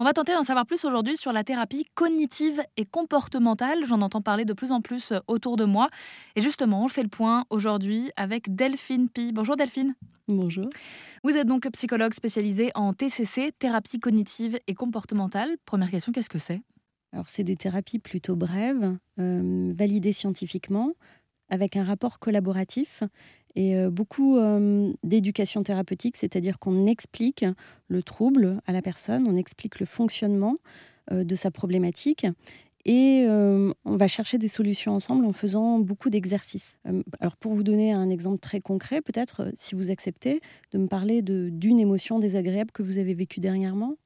On va tenter d'en savoir plus aujourd'hui sur la thérapie cognitive et comportementale. J'en entends parler de plus en plus euh, autour de moi. Et justement, on fait le point aujourd'hui avec Delphine Pi. Bonjour Delphine. Bonjour. Vous êtes donc psychologue spécialisée en TCC, thérapie cognitive et comportementale. Première question, qu'est-ce que c'est? Alors, c'est des thérapies plutôt brèves, euh, validées scientifiquement, avec un rapport collaboratif et euh, beaucoup euh, d'éducation thérapeutique, c'est-à-dire qu'on explique le trouble à la personne, on explique le fonctionnement euh, de sa problématique et on va chercher des solutions ensemble en faisant beaucoup d'exercices. alors pour vous donner un exemple très concret, peut-être si vous acceptez de me parler d'une émotion désagréable que vous avez vécue dernièrement,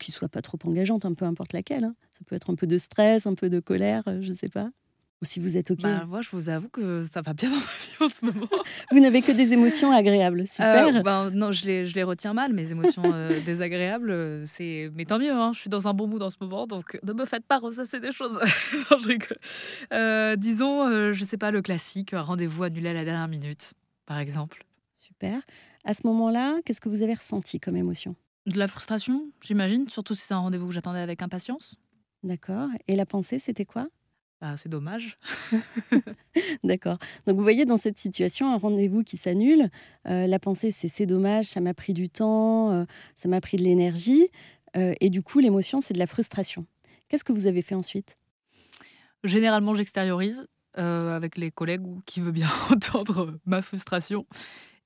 qui soit pas trop engageante, hein, peu importe laquelle. Hein. Ça peut être un peu de stress, un peu de colère, je ne sais pas si vous êtes OK. Bah, moi, je vous avoue que ça va bien dans ma vie en ce moment. vous n'avez que des émotions agréables, euh, super. ben, non, je les, je les retiens mal, mes émotions euh, désagréables. Euh, c'est... Mais tant mieux, hein, je suis dans un bon mood en ce moment, donc ne me faites pas ressasser des choses. non, je disons, je sais pas, le classique, un rendez-vous annulé à la dernière minute, par exemple. Super. À ce moment-là, qu'est-ce que vous avez ressenti comme émotion? De la frustration, j'imagine, surtout si c'est un rendez-vous que j'attendais avec impatience. D'accord. Et la pensée, c'était quoi? Ah, c'est dommage. D'accord. Donc vous voyez dans cette situation un rendez-vous qui s'annule. Euh, la pensée c'est c'est dommage, ça m'a pris du temps, euh, ça m'a pris de l'énergie. Euh, et du coup l'émotion c'est de la frustration. Qu'est-ce que vous avez fait ensuite? Généralement j'extériorise avec les collègues ou qui veut bien entendre ma frustration.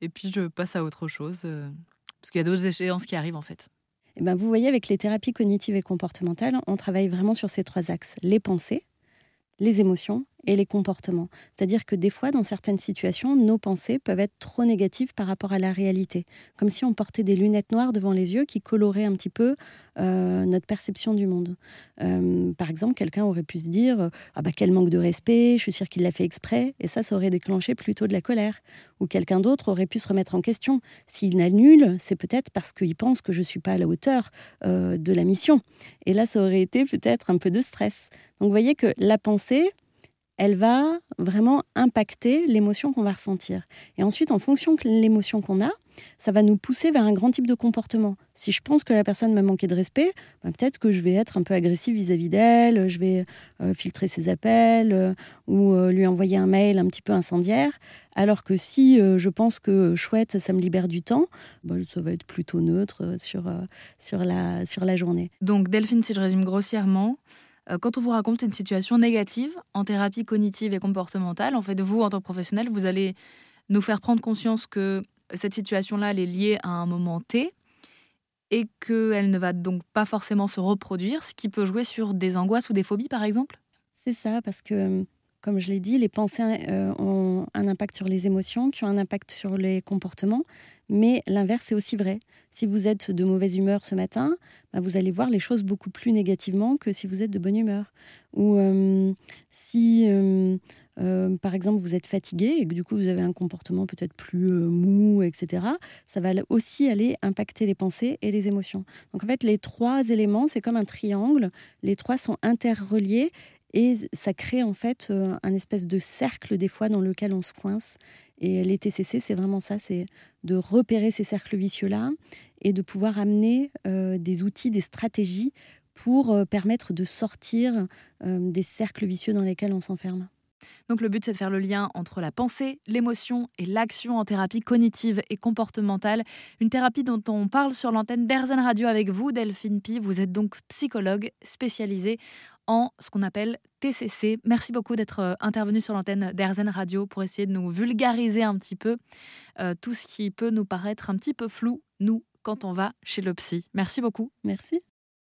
Et puis je passe à autre chose. parce qu'il y a d'autres échéances qui arrivent en fait. Eh ben, vous voyez, avec les thérapies cognitives et comportementales, on travaille vraiment sur ces trois axes. Les pensées, les émotions et les comportements. C'est-à-dire que des fois, dans certaines situations, nos pensées peuvent être trop négatives par rapport à la réalité, comme si on portait des lunettes noires devant les yeux qui coloraient un petit peu euh, notre perception du monde. Euh, par exemple, quelqu'un aurait pu se dire ah bah quel manque de respect, je suis sûr qu'il l'a fait exprès, et ça, ça aurait déclenché plutôt de la colère. Ou quelqu'un d'autre aurait pu se remettre en question. S'il n'annule, c'est peut-être parce qu'il pense que je suis pas à la hauteur euh, de la mission. Et là, ça aurait été peut-être un peu de stress. Donc, vous voyez que la pensée elle va vraiment impacter l'émotion qu'on va ressentir. Et ensuite, en fonction de l'émotion qu'on a, ça va nous pousser vers un grand type de comportement. Si je pense que la personne m'a manqué de respect, bah, peut-être que je vais être un peu agressif vis-à-vis d'elle, je vais euh, filtrer ses appels euh, ou euh, lui envoyer un mail un petit peu incendiaire. Alors que si je pense que chouette, ça me libère du temps, bah, ça va être plutôt neutre sur, sur, la, sur la journée. Donc Delphine, si je résume grossièrement, quand on vous raconte une situation négative en thérapie cognitive et comportementale, en fait, vous, en tant que professionnel, vous allez nous faire prendre conscience que cette situation-là, elle est liée à un moment T et qu'elle ne va donc pas forcément se reproduire, ce qui peut jouer sur des angoisses ou des phobies, par exemple. C'est ça, parce que, comme je l'ai dit, les pensées euh, ont un impact sur les émotions, qui ont un impact sur les comportements, mais l'inverse est aussi vrai. Si vous êtes de mauvaise humeur ce matin, bah, vous allez voir les choses beaucoup plus négativement que si vous êtes de bonne humeur. Ou euh, si, euh, euh, par exemple, vous êtes fatigué et que du coup vous avez un comportement peut-être plus mou, etc., ça va aussi aller impacter les pensées et les émotions. Donc en fait, les trois éléments, c'est comme un triangle. Les trois sont interreliés et ça crée en fait un espèce de cercle des fois dans lequel on se coince et les TCC, c'est vraiment ça, c'est de repérer ces cercles vicieux-là et de pouvoir amener euh, des outils, des stratégies pour euh, permettre de sortir euh, des cercles vicieux dans lesquels on s'enferme. Donc le but, c'est de faire le lien entre la pensée, l'émotion et l'action en thérapie cognitive et comportementale. Une thérapie dont on parle sur l'antenne d'Airzen Radio avec vous, Delphine Pi. Vous êtes donc psychologue spécialisée en ce qu'on appelle TCC. Merci beaucoup d'être euh, intervenu sur l'antenne d'Airzen Radio pour essayer de nous vulgariser un petit peu euh, tout ce qui peut nous paraître un petit peu flou, nous, quand on va chez le psy. Merci beaucoup. Merci.